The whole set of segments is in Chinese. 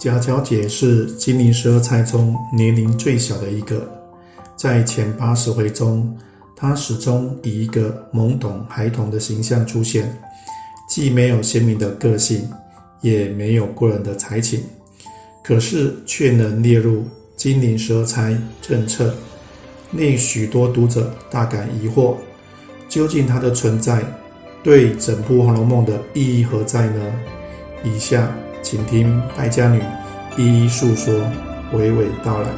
贾小姐是金陵十二钗中年龄最小的一个，在前八十回中，她始终以一个懵懂孩童的形象出现，既没有鲜明的个性，也没有过人的才情，可是却能列入金陵十二钗政策，令许多读者大感疑惑：究竟她的存在对整部《红楼梦》的意义何在呢？以下。请听败家女一一诉说，娓娓道来。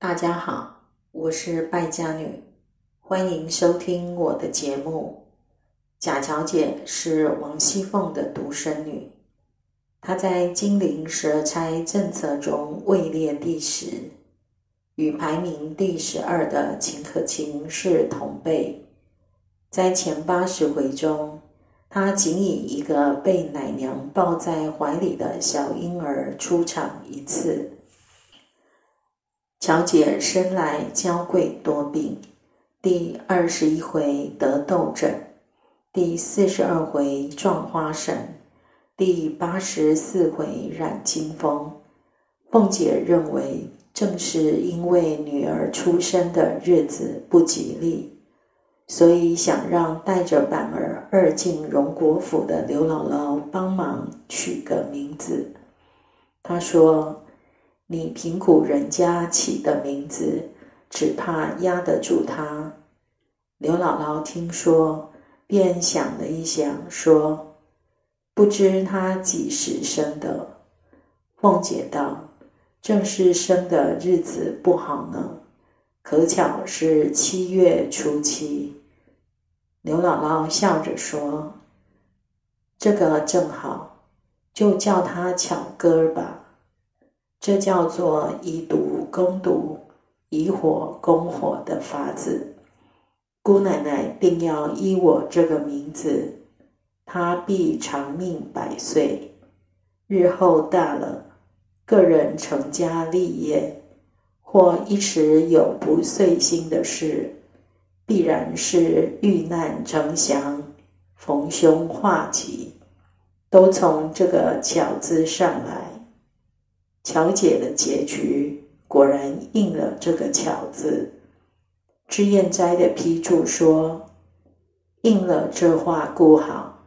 大家好，我是败家女，欢迎收听我的节目。贾小姐是王熙凤的独生女，她在金陵十二钗政策中位列第十，与排名第十二的秦可卿是同辈。在前八十回中，她仅以一个被奶娘抱在怀里的小婴儿出场一次。乔姐生来娇贵多病，第二十一回得痘疹。第四十二回撞花神，第八十四回染金风。凤姐认为，正是因为女儿出生的日子不吉利，所以想让带着板儿二进荣国府的刘姥姥帮忙取个名字。她说：“你贫苦人家起的名字，只怕压得住她。”刘姥姥听说。便想了一想，说：“不知他几时生的？”凤姐道：“正是生的日子不好呢，可巧是七月初七。”刘姥姥笑着说：“这个正好，就叫他巧哥吧。这叫做以毒攻毒，以火攻火的法子。”姑奶奶定要依我这个名字，她必长命百岁。日后大了，个人成家立业，或一时有不遂心的事，必然是遇难成祥、逢凶化吉，都从这个“巧”字上来。巧姐的结局果然应了这个“巧”字。脂砚斋的批注说：“应了这话故好，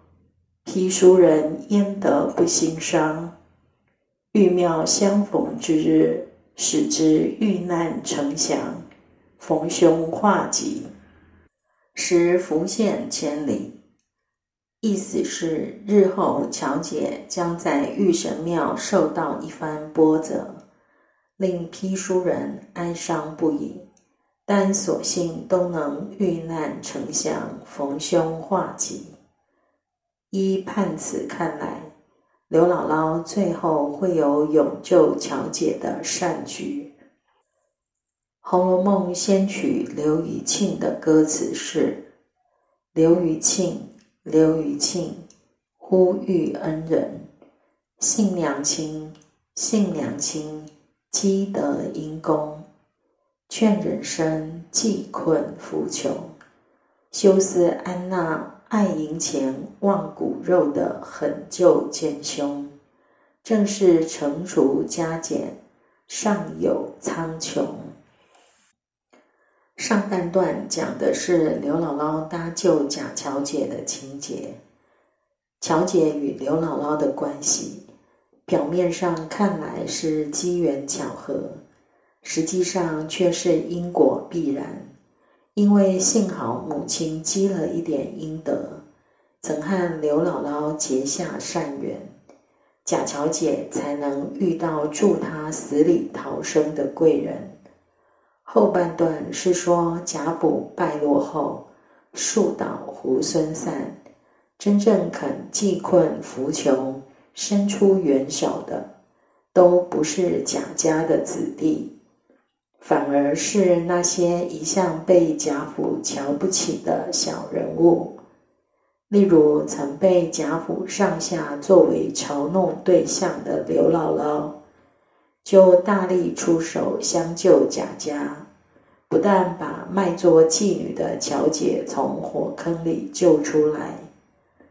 批书人焉得不心伤？玉庙相逢之日，使之遇难成祥，逢凶化吉，时福现千里。”意思是日后乔姐将在玉神庙受到一番波折，令批书人哀伤不已。但所幸都能遇难成祥，逢凶化吉。依判词看来，刘姥姥最后会有永救乔姐的善举。《红楼梦》先曲刘余庆的歌词是：“刘余庆，刘余庆，呼吁恩人，信娘亲，信娘亲，积德因功。”劝人生济困扶穷，休思安那爱银钱忘骨肉的狠救奸凶，正是惩除加减，上有苍穹。上半段讲的是刘姥姥搭救贾乔姐的情节，乔姐与刘姥姥的关系，表面上看来是机缘巧合。实际上却是因果必然，因为幸好母亲积了一点阴德，曾和刘姥姥结下善缘，贾乔姐才能遇到助她死里逃生的贵人。后半段是说贾府败落后，树倒猢狲散，真正肯济困扶穷、伸出援手的，都不是贾家的子弟。反而是那些一向被贾府瞧不起的小人物，例如曾被贾府上下作为嘲弄对象的刘姥姥，就大力出手相救贾家，不但把卖作妓女的乔姐从火坑里救出来，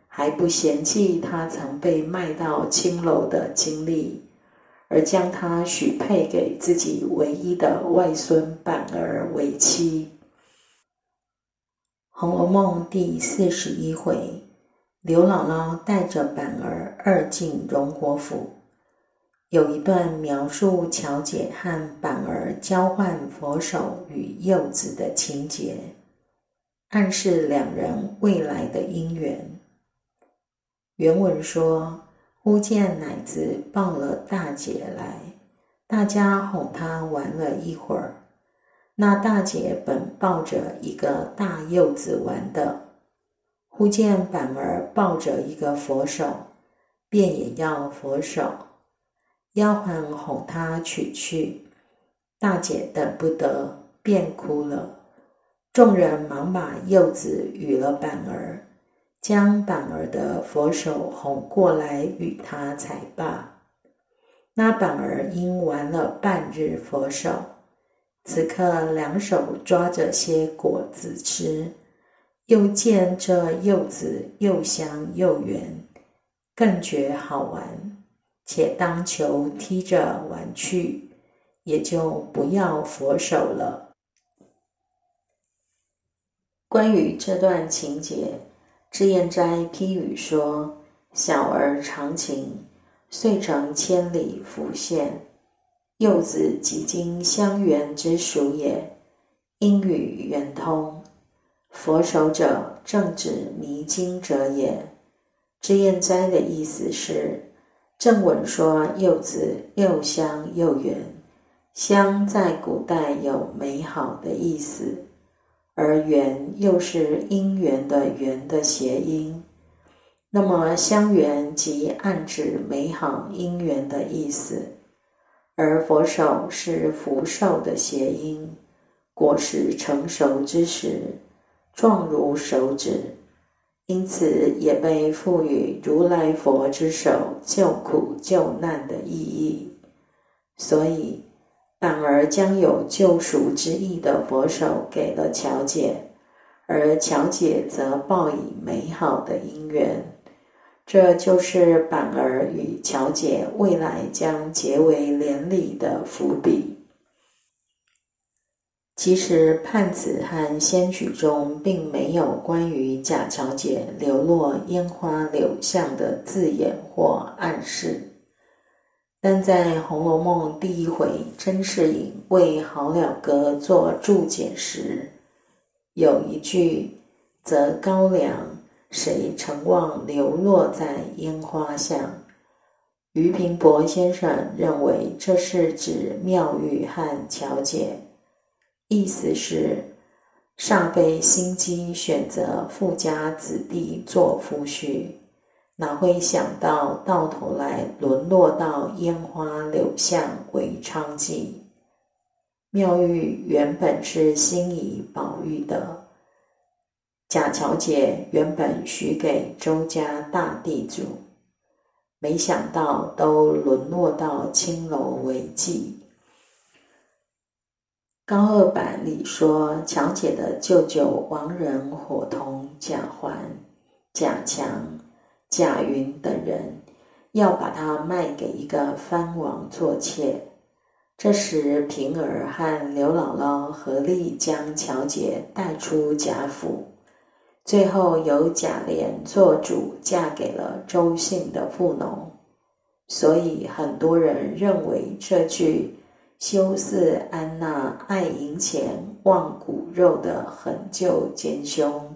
还不嫌弃她曾被卖到青楼的经历。而将她许配给自己唯一的外孙板儿为妻。《红楼梦》第四十一回，刘姥姥带着板儿二进荣国府，有一段描述乔姐和板儿交换佛手与柚子的情节，暗示两人未来的姻缘。原文说。忽见奶子抱了大姐来，大家哄她玩了一会儿。那大姐本抱着一个大柚子玩的，忽见板儿抱着一个佛手，便也要佛手。丫鬟哄她取去，大姐等不得，便哭了。众人忙把柚子与了板儿。将板儿的佛手哄过来与他才罢。那板儿因玩了半日佛手，此刻两手抓着些果子吃，又见这柚子又香又圆，更觉好玩，且当球踢着玩去，也就不要佛手了。关于这段情节。脂砚斋批语说：“小儿长情，遂成千里浮现。柚子即经香园之属也，因语圆通。佛手者，正指迷津者也。”脂砚斋的意思是，正文说柚子又香又圆，香在古代有美好的意思。而缘又是因缘的缘的谐音，那么香缘即暗指美好姻缘的意思，而佛手是福寿的谐音，果实成熟之时，状如手指，因此也被赋予如来佛之手救苦救难的意义，所以。反而将有救赎之意的佛手给了乔姐，而乔姐则报以美好的姻缘。这就是板儿与乔姐未来将结为连理的伏笔。其实判词和仙曲中并没有关于贾乔姐流落烟花柳巷的字眼或暗示。但在《红楼梦》第一回，甄士隐为好了歌做注解时，有一句“则高粱，谁曾望流落在烟花巷”。俞平伯先生认为这是指妙玉和巧姐，意思是上辈心机选择富家子弟做夫婿。哪会想到，到头来沦落到烟花柳巷为娼妓？妙玉原本是心仪宝玉的，贾乔姐原本许给周家大地主，没想到都沦落到青楼为妓。高二版里说，乔姐的舅舅王仁伙同贾环、贾强。贾云等人要把她卖给一个藩王做妾，这时平儿和刘姥姥合力将乔姐带出贾府，最后由贾琏做主嫁给了周姓的富农，所以很多人认为这句“修似安娜爱银钱忘骨肉”的狠舅奸凶。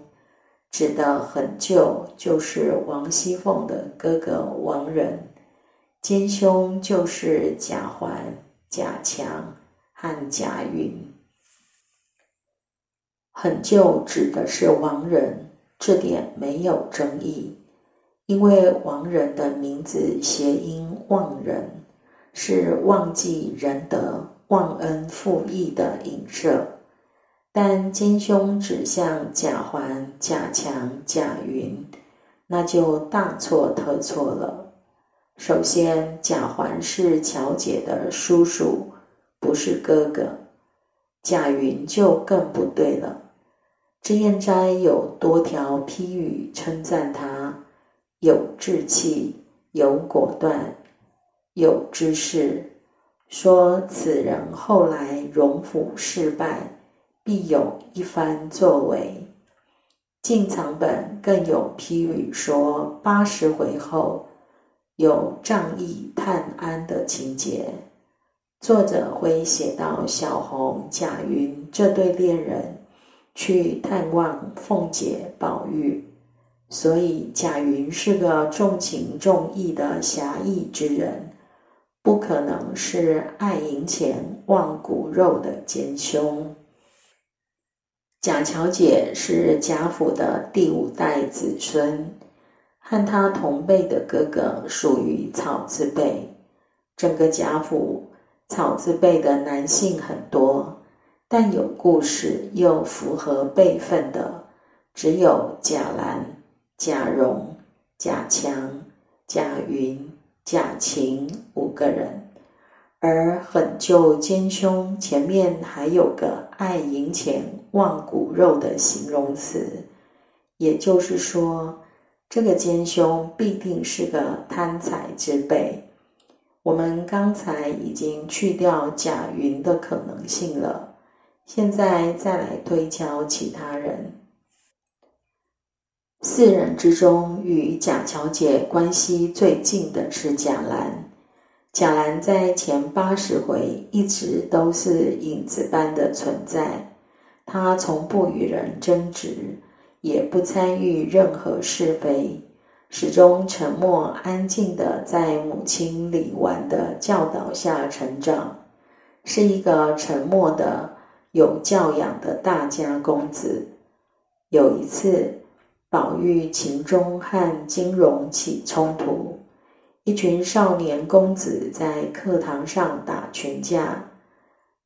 指的很旧，就是王熙凤的哥哥王仁，奸凶就是贾环、贾强和贾云。很旧指的是王仁，这点没有争议，因为王仁的名字谐音忘人，是忘记仁德、忘恩负义的影射。但金兄指向贾环、贾强、贾云，那就大错特错了。首先，贾环是乔姐的叔叔，不是哥哥。贾云就更不对了。脂砚斋有多条批语称赞他有志气、有果断、有知识，说此人后来荣府失败，必有一番作为。进藏本更有批语说八十回后有仗义探安的情节。作者会写到小红、贾云这对恋人去探望凤姐、宝玉，所以贾云是个重情重义的侠义之人，不可能是爱银钱忘骨肉的奸凶。贾乔姐是贾府的第五代子孙，和她同辈的哥哥属于草字辈，整个贾府。草字辈的男性很多，但有故事又符合辈分的，只有贾兰、贾蓉、贾强、贾云、贾晴五个人。而狠救奸凶前面还有个爱银钱忘骨肉的形容词，也就是说，这个奸凶必定是个贪财之辈。我们刚才已经去掉贾云的可能性了，现在再来推敲其他人。四人之中，与贾小姐关系最近的是贾兰。贾兰在前八十回一直都是影子般的存在，他从不与人争执，也不参与任何是非。始终沉默安静的在母亲李纨的教导下成长，是一个沉默的有教养的大家公子。有一次，宝玉秦钟和金荣起冲突，一群少年公子在课堂上打群架，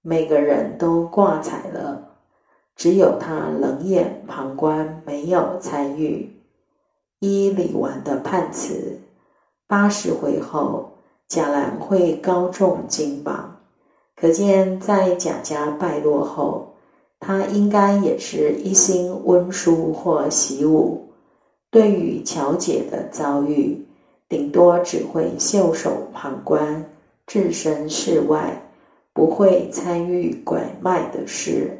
每个人都挂彩了，只有他冷眼旁观，没有参与。依李纨的判词，八十回后，贾兰会高中金榜，可见在贾家败落后，他应该也是一心温书或习武。对于乔姐的遭遇，顶多只会袖手旁观，置身事外，不会参与拐卖的事。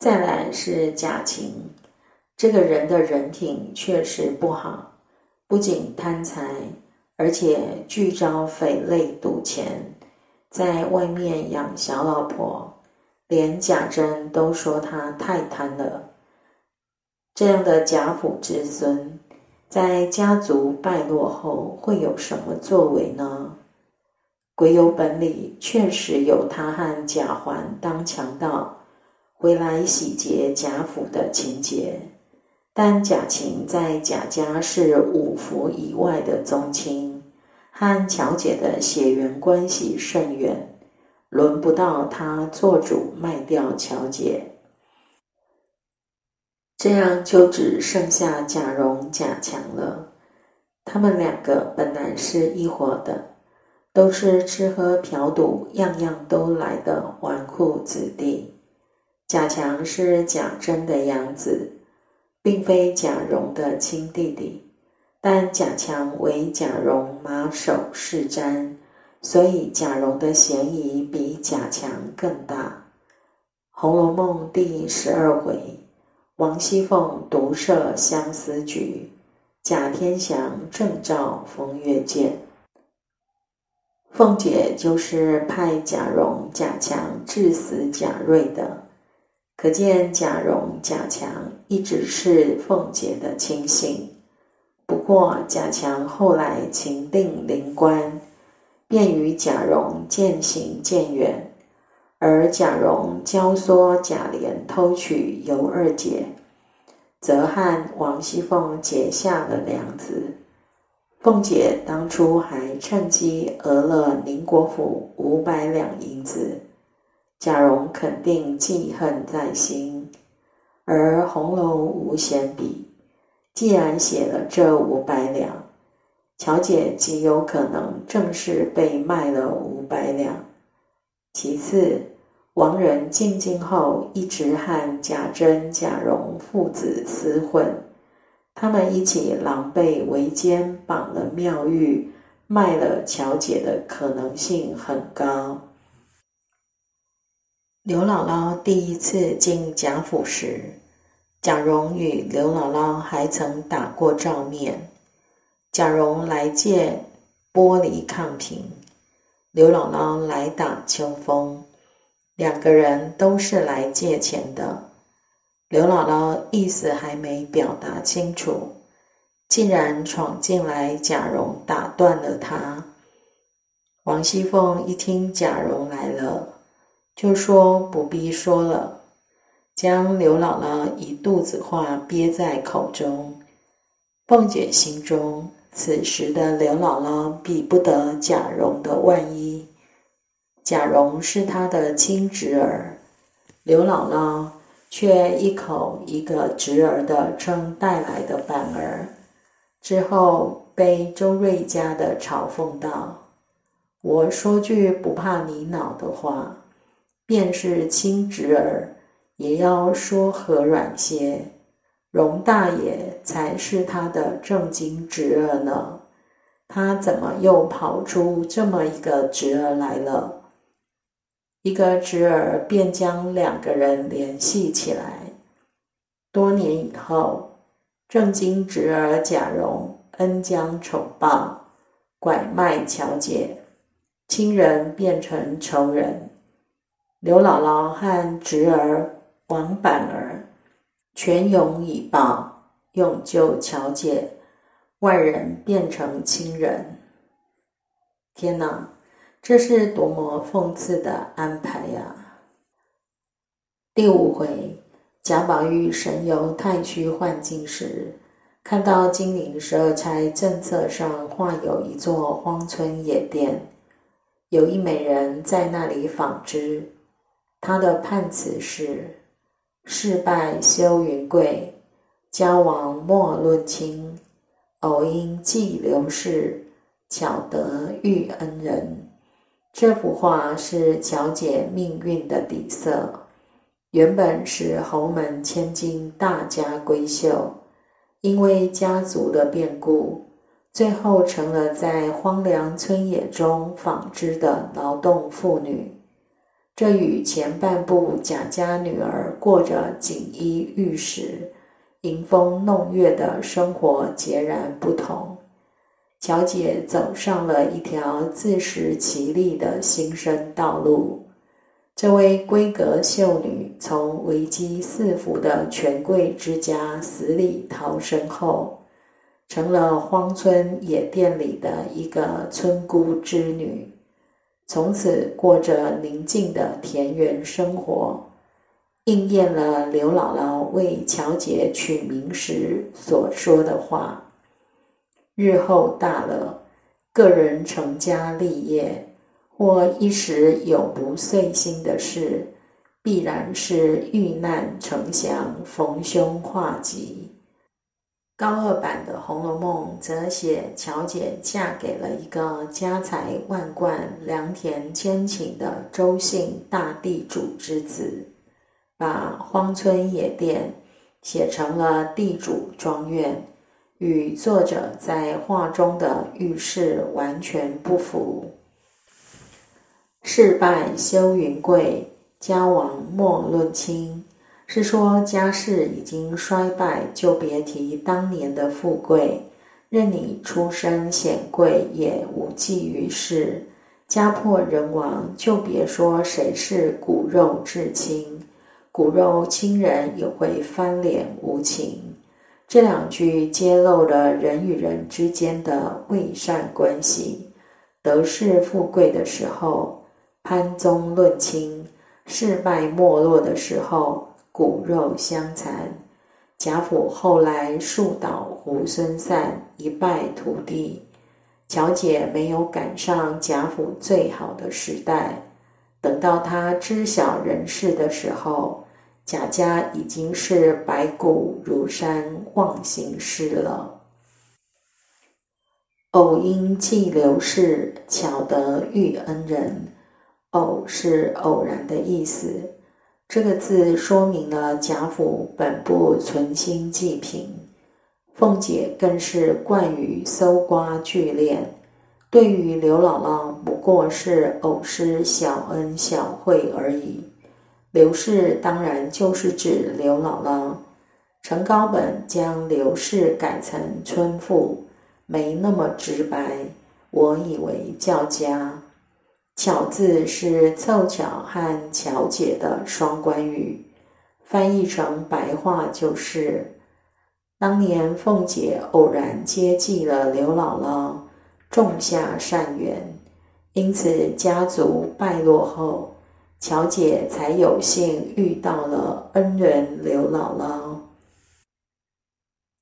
再来是贾晴。这个人的人品确实不好，不仅贪财，而且聚招匪类赌钱，在外面养小老婆，连贾珍都说他太贪了。这样的贾府之孙，在家族败落后会有什么作为呢？鬼有本里确实有他和贾环当强盗，回来洗劫贾府的情节。但贾晴在贾家是五福以外的宗亲，和乔姐的血缘关系甚远，轮不到他做主卖掉乔姐。这样就只剩下贾蓉、贾强了。他们两个本来是一伙的，都是吃喝嫖赌样样都来的纨绔子弟。贾强是贾珍的养子。并非贾蓉的亲弟弟，但贾强为贾蓉马首是瞻，所以贾蓉的嫌疑比贾强更大。《红楼梦》第十二回，王熙凤独设相思局，贾天祥正照风月鉴。凤姐就是派贾蓉、贾强致死贾瑞的。可见贾蓉、贾强一直是凤姐的亲信。不过贾强后来情定灵官，便与贾蓉渐行渐远，而贾蓉教唆贾琏偷取尤二姐，则和王熙凤结下了梁子。凤姐当初还趁机讹了宁国府五百两银子。贾蓉肯定记恨在心，而红楼无闲笔，既然写了这五百两，乔姐极有可能正是被卖了五百两。其次，王仁进京后一直和贾珍、贾蓉父子厮混，他们一起狼狈为奸，绑了妙玉，卖了乔姐的可能性很高。刘姥姥第一次进贾府时，贾蓉与刘姥姥还曾打过照面。贾蓉来借玻璃炕瓶。刘姥姥来打秋风，两个人都是来借钱的。刘姥姥意思还没表达清楚，竟然闯进来，贾蓉打断了她。王熙凤一听贾蓉来了，就说不必说了，将刘姥姥一肚子话憋在口中。凤姐心中。此时的刘姥姥比不得贾蓉的万一，贾蓉是她的亲侄儿，刘姥姥却一口一个侄儿的称带来的板儿，之后被周瑞家的嘲讽道：“我说句不怕你恼的话，便是亲侄儿，也要说和软些。”荣大爷才是他的正经侄儿呢，他怎么又跑出这么一个侄儿来了？一个侄儿便将两个人联系起来。多年以后，正经侄儿贾蓉恩将仇报，拐卖乔姐，亲人变成仇人。刘姥姥和侄儿王板儿。泉涌以报，用救乔姐，外人变成亲人。天哪，这是多么讽刺的安排呀！第五回，贾宝玉神游太虚幻境时，看到金陵十二钗政策上画有一座荒村野店，有一美人在那里纺织，她的判词是。事败休云贵，交往莫论亲。偶因寄刘氏，巧得遇恩人。这幅画是巧姐命运的底色。原本是侯门千金大家闺秀，因为家族的变故，最后成了在荒凉村野中纺织的劳动妇女。这与前半部贾家女儿过着锦衣玉食、迎风弄月的生活截然不同。乔姐走上了一条自食其力的新生道路。这位闺阁秀女从危机四伏的权贵之家死里逃生后，成了荒村野店里的一个村姑之女。从此过着宁静的田园生活，应验了刘姥姥为乔姐取名时所说的话：“日后大了，个人成家立业，或一时有不遂心的事，必然是遇难成祥，逢凶化吉。”高二版的《红楼梦》则写乔姐嫁给了一个家财万贯、良田千顷的周姓大地主之子，把荒村野店写成了地主庄园，与作者在画中的遇事完全不符。事败休云贵，家亡莫论亲。是说家世已经衰败，就别提当年的富贵。任你出身显贵，也无济于事。家破人亡，就别说谁是骨肉至亲，骨肉亲人也会翻脸无情。这两句揭露了人与人之间的未善关系。得势富贵的时候，攀宗论亲；事败没落的时候，骨肉相残，贾府后来树倒猢狲散，一败涂地。乔姐没有赶上贾府最好的时代，等到她知晓人事的时候，贾家已经是白骨如山，忘形失了。偶因寄刘氏，巧得遇恩人。偶是偶然的意思，这个字说明了贾府本不存心济贫，凤姐更是惯于搜刮聚敛，对于刘姥姥不过是偶施小恩小惠而已。刘氏当然就是指刘姥姥。陈高本将刘氏改成村妇，没那么直白，我以为叫家。巧字是凑巧和巧姐的双关语，翻译成白话就是：当年凤姐偶然接济了刘姥姥，种下善缘，因此家族败落后，巧姐才有幸遇到了恩人刘姥姥。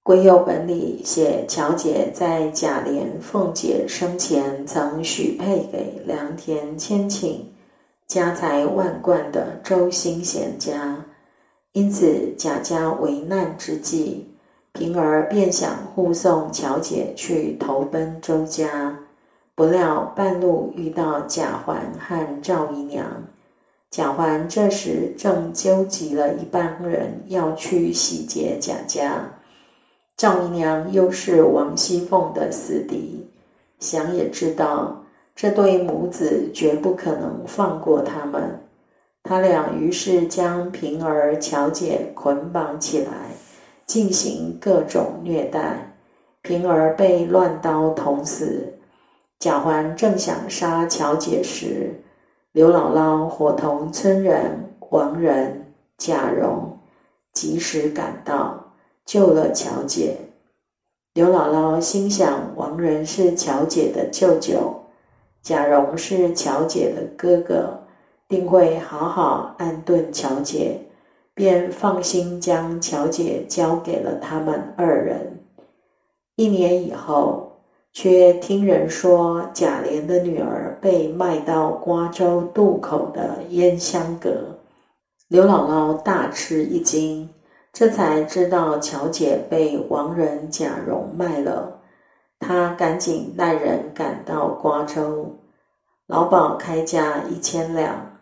癸酉本里写，乔姐在贾琏、凤姐生前曾许配给良田千顷、家财万贯的周兴贤家，因此贾家危难之际，平儿便想护送乔姐去投奔周家，不料半路遇到贾环和赵姨娘，贾环这时正纠集了一帮人要去洗劫贾家。赵姨娘又是王熙凤的死敌，想也知道这对母子绝不可能放过他们。他俩于是将平儿、巧姐捆绑起来，进行各种虐待。平儿被乱刀捅死。贾环正想杀巧姐时，刘姥姥伙同村人王仁、贾蓉及时赶到。救了乔姐，刘姥姥心想：王仁是乔姐的舅舅，贾蓉是乔姐的哥哥，定会好好安顿乔姐，便放心将乔姐交给了他们二人。一年以后，却听人说贾琏的女儿被卖到瓜州渡口的烟香阁，刘姥姥大吃一惊。这才知道乔姐被王仁、贾蓉卖了，他赶紧带人赶到瓜州，老鸨开价一千两，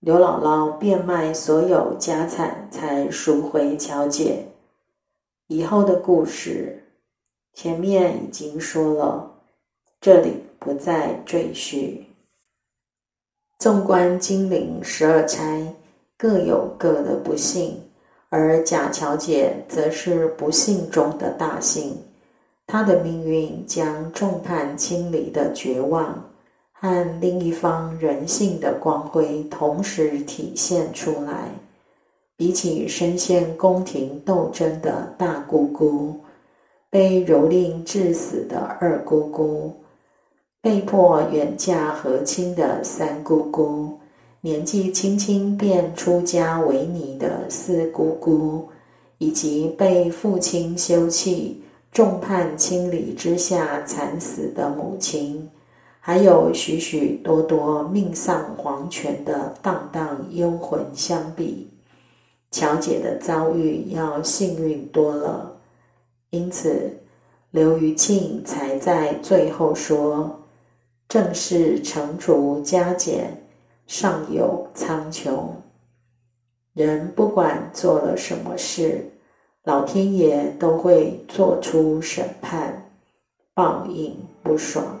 刘姥姥变卖所有家产才赎回乔姐。以后的故事前面已经说了，这里不再赘叙。纵观金陵十二钗，各有各的不幸。而贾乔姐则是不幸中的大幸，她的命运将众叛亲离的绝望和另一方人性的光辉同时体现出来。比起身陷宫廷斗争的大姑姑，被蹂躏致死的二姑姑，被迫远嫁和亲的三姑姑。年纪轻轻便出家为尼的四姑姑，以及被父亲休弃、众叛亲离之下惨死的母亲，还有许许多多命丧黄泉的荡荡幽魂相比，乔姐的遭遇要幸运多了。因此，刘余庆才在最后说：“正是成竹加减。”上有苍穹，人不管做了什么事，老天爷都会做出审判，报应不爽。